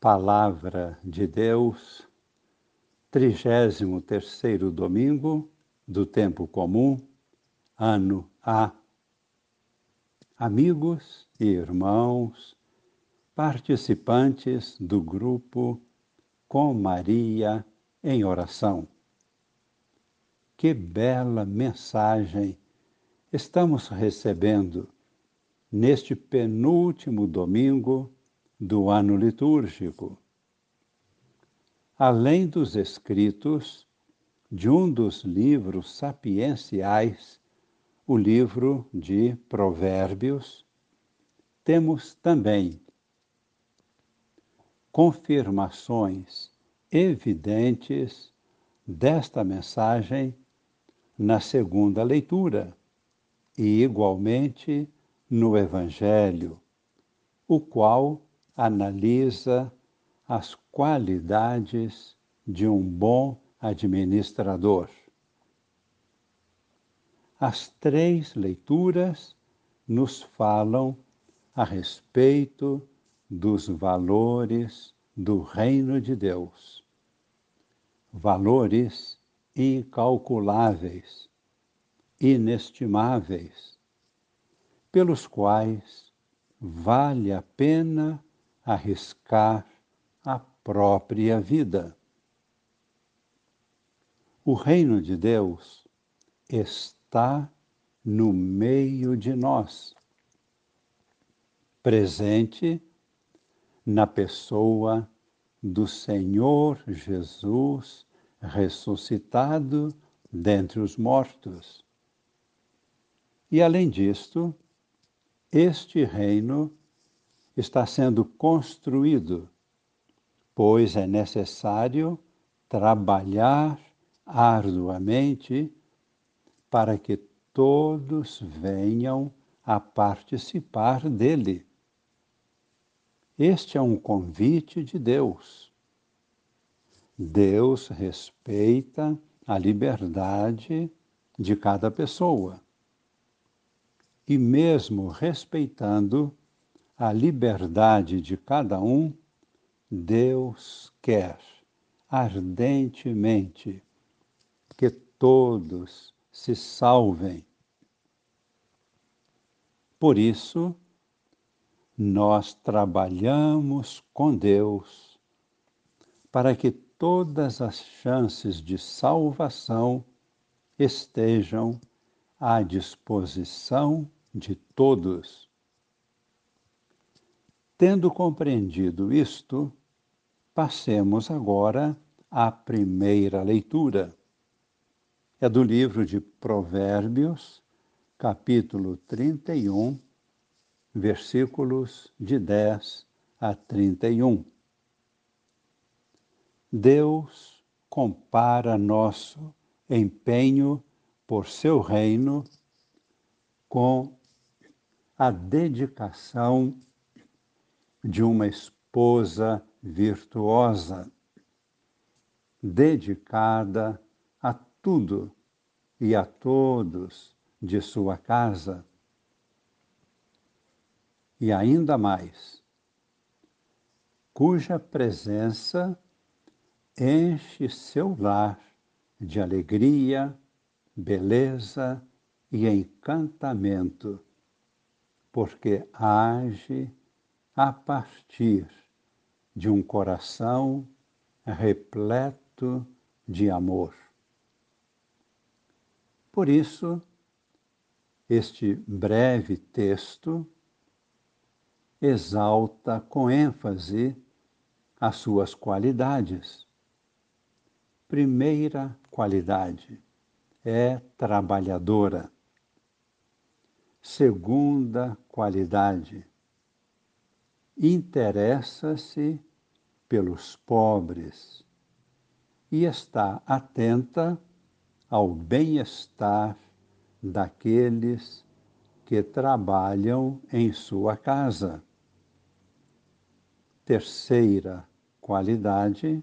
Palavra de Deus, 33 terceiro domingo do tempo comum, ano A. Amigos e irmãos, participantes do grupo Com Maria em oração. Que bela mensagem estamos recebendo neste penúltimo domingo do ano litúrgico. Além dos escritos de um dos livros sapienciais, o livro de Provérbios, temos também confirmações evidentes desta mensagem na segunda leitura e, igualmente, no Evangelho, o qual analisa as qualidades de um bom administrador. As três leituras nos falam a respeito dos valores do Reino de Deus. Valores incalculáveis, inestimáveis, pelos quais vale a pena arriscar a própria vida. O reino de Deus está no meio de nós, presente na pessoa do Senhor Jesus ressuscitado dentre os mortos. E além disto, este reino está sendo construído, pois é necessário trabalhar arduamente para que todos venham a participar dele. Este é um convite de Deus. Deus respeita a liberdade de cada pessoa. E mesmo respeitando a liberdade de cada um, Deus quer ardentemente que todos se salvem. Por isso, nós trabalhamos com Deus para que todas as chances de salvação estejam à disposição de todos. Tendo compreendido isto, passemos agora à primeira leitura. É do livro de Provérbios, capítulo 31, versículos de 10 a 31. Deus compara nosso empenho por seu reino com a dedicação de uma esposa virtuosa, dedicada a tudo e a todos de sua casa. E ainda mais, cuja presença enche seu lar de alegria, beleza e encantamento, porque age a partir de um coração repleto de amor. Por isso, este breve texto exalta com ênfase as suas qualidades. Primeira qualidade é trabalhadora. Segunda qualidade interessa-se pelos pobres e está atenta ao bem-estar daqueles que trabalham em sua casa. Terceira qualidade,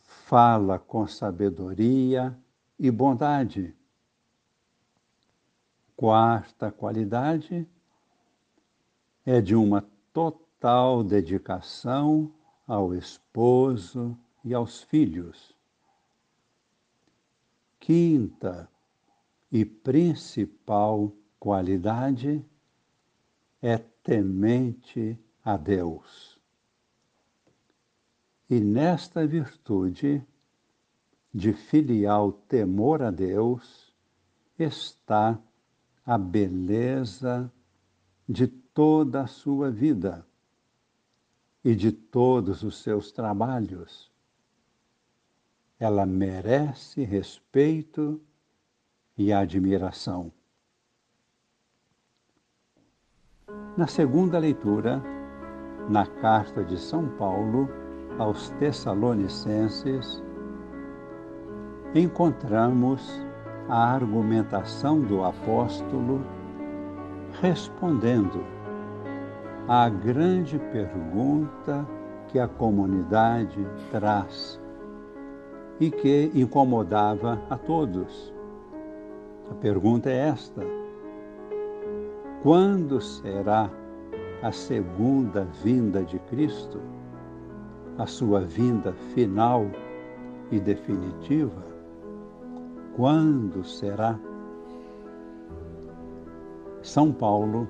fala com sabedoria e bondade. Quarta qualidade é de uma total dedicação ao esposo e aos filhos. Quinta e principal qualidade é temente a Deus. E nesta virtude de filial temor a Deus está a beleza de toda a sua vida e de todos os seus trabalhos. Ela merece respeito e admiração. Na segunda leitura, na carta de São Paulo aos Tessalonicenses, encontramos a argumentação do apóstolo respondendo à grande pergunta que a comunidade traz e que incomodava a todos. A pergunta é esta: quando será a segunda vinda de Cristo, a sua vinda final e definitiva? Quando será? São Paulo,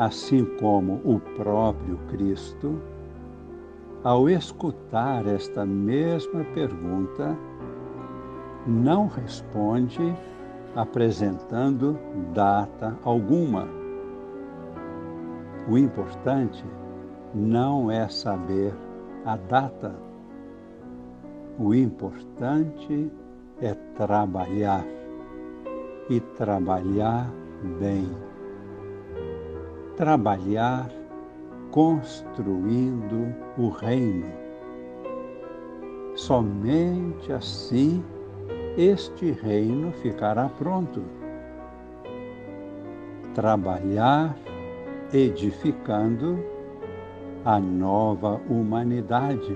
assim como o próprio Cristo, ao escutar esta mesma pergunta, não responde apresentando data alguma. O importante não é saber a data. O importante é trabalhar e trabalhar bem. Trabalhar construindo o reino. Somente assim este reino ficará pronto. Trabalhar edificando a nova humanidade,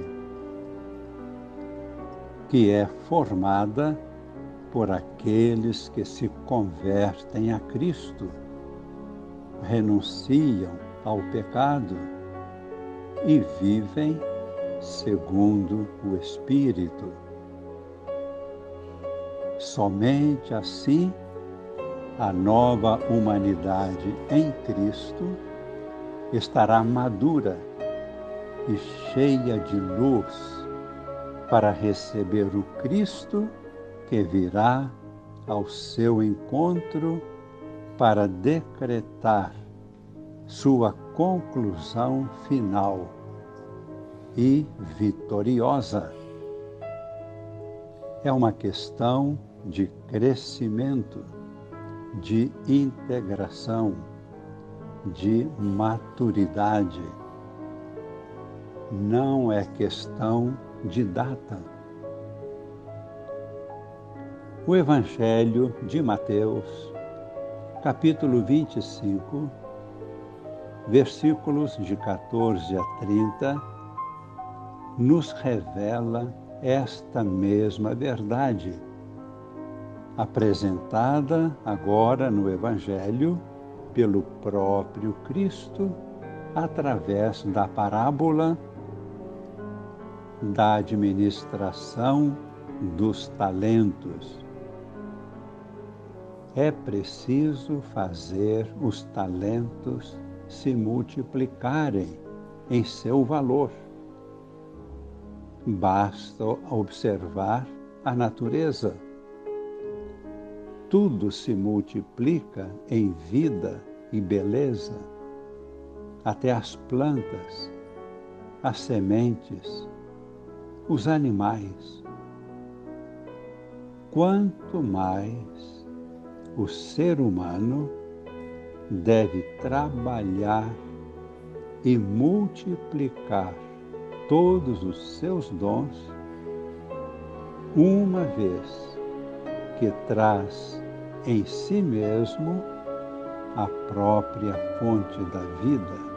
que é formada por aqueles que se convertem a Cristo, renunciam ao pecado e vivem segundo o Espírito. Somente assim a nova humanidade em Cristo estará madura e cheia de luz para receber o Cristo que virá ao seu encontro para decretar sua conclusão final e vitoriosa. É uma questão de crescimento, de integração, de maturidade. Não é questão de data. O Evangelho de Mateus, capítulo 25, versículos de 14 a 30, nos revela esta mesma verdade apresentada agora no Evangelho pelo próprio Cristo através da parábola da administração dos talentos. É preciso fazer os talentos se multiplicarem em seu valor. Basta observar a natureza tudo se multiplica em vida e beleza, até as plantas, as sementes, os animais. Quanto mais o ser humano deve trabalhar e multiplicar todos os seus dons, uma vez que traz em si mesmo a própria fonte da vida,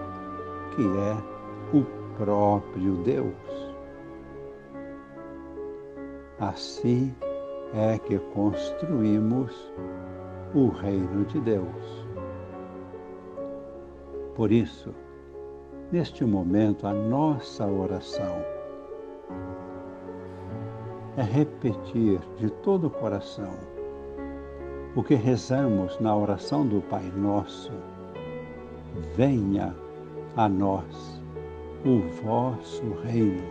que é o próprio Deus. Assim é que construímos o reino de Deus. Por isso, neste momento, a nossa oração. É repetir de todo o coração o que rezamos na oração do Pai Nosso. Venha a nós o vosso reino.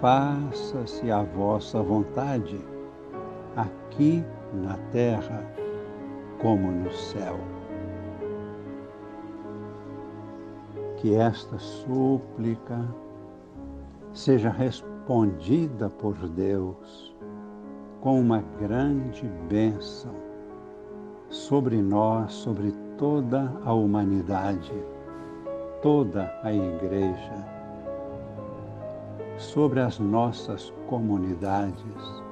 Faça-se a vossa vontade, aqui na terra como no céu. Que esta súplica seja respondida por Deus com uma grande bênção sobre nós, sobre toda a humanidade, toda a Igreja, sobre as nossas comunidades,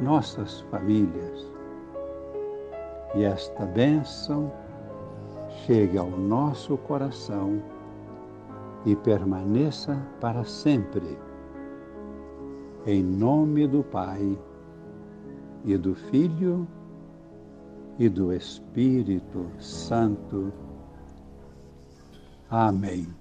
nossas famílias. E esta bênção chegue ao nosso coração e permaneça para sempre. Em nome do Pai e do Filho e do Espírito Santo. Amém.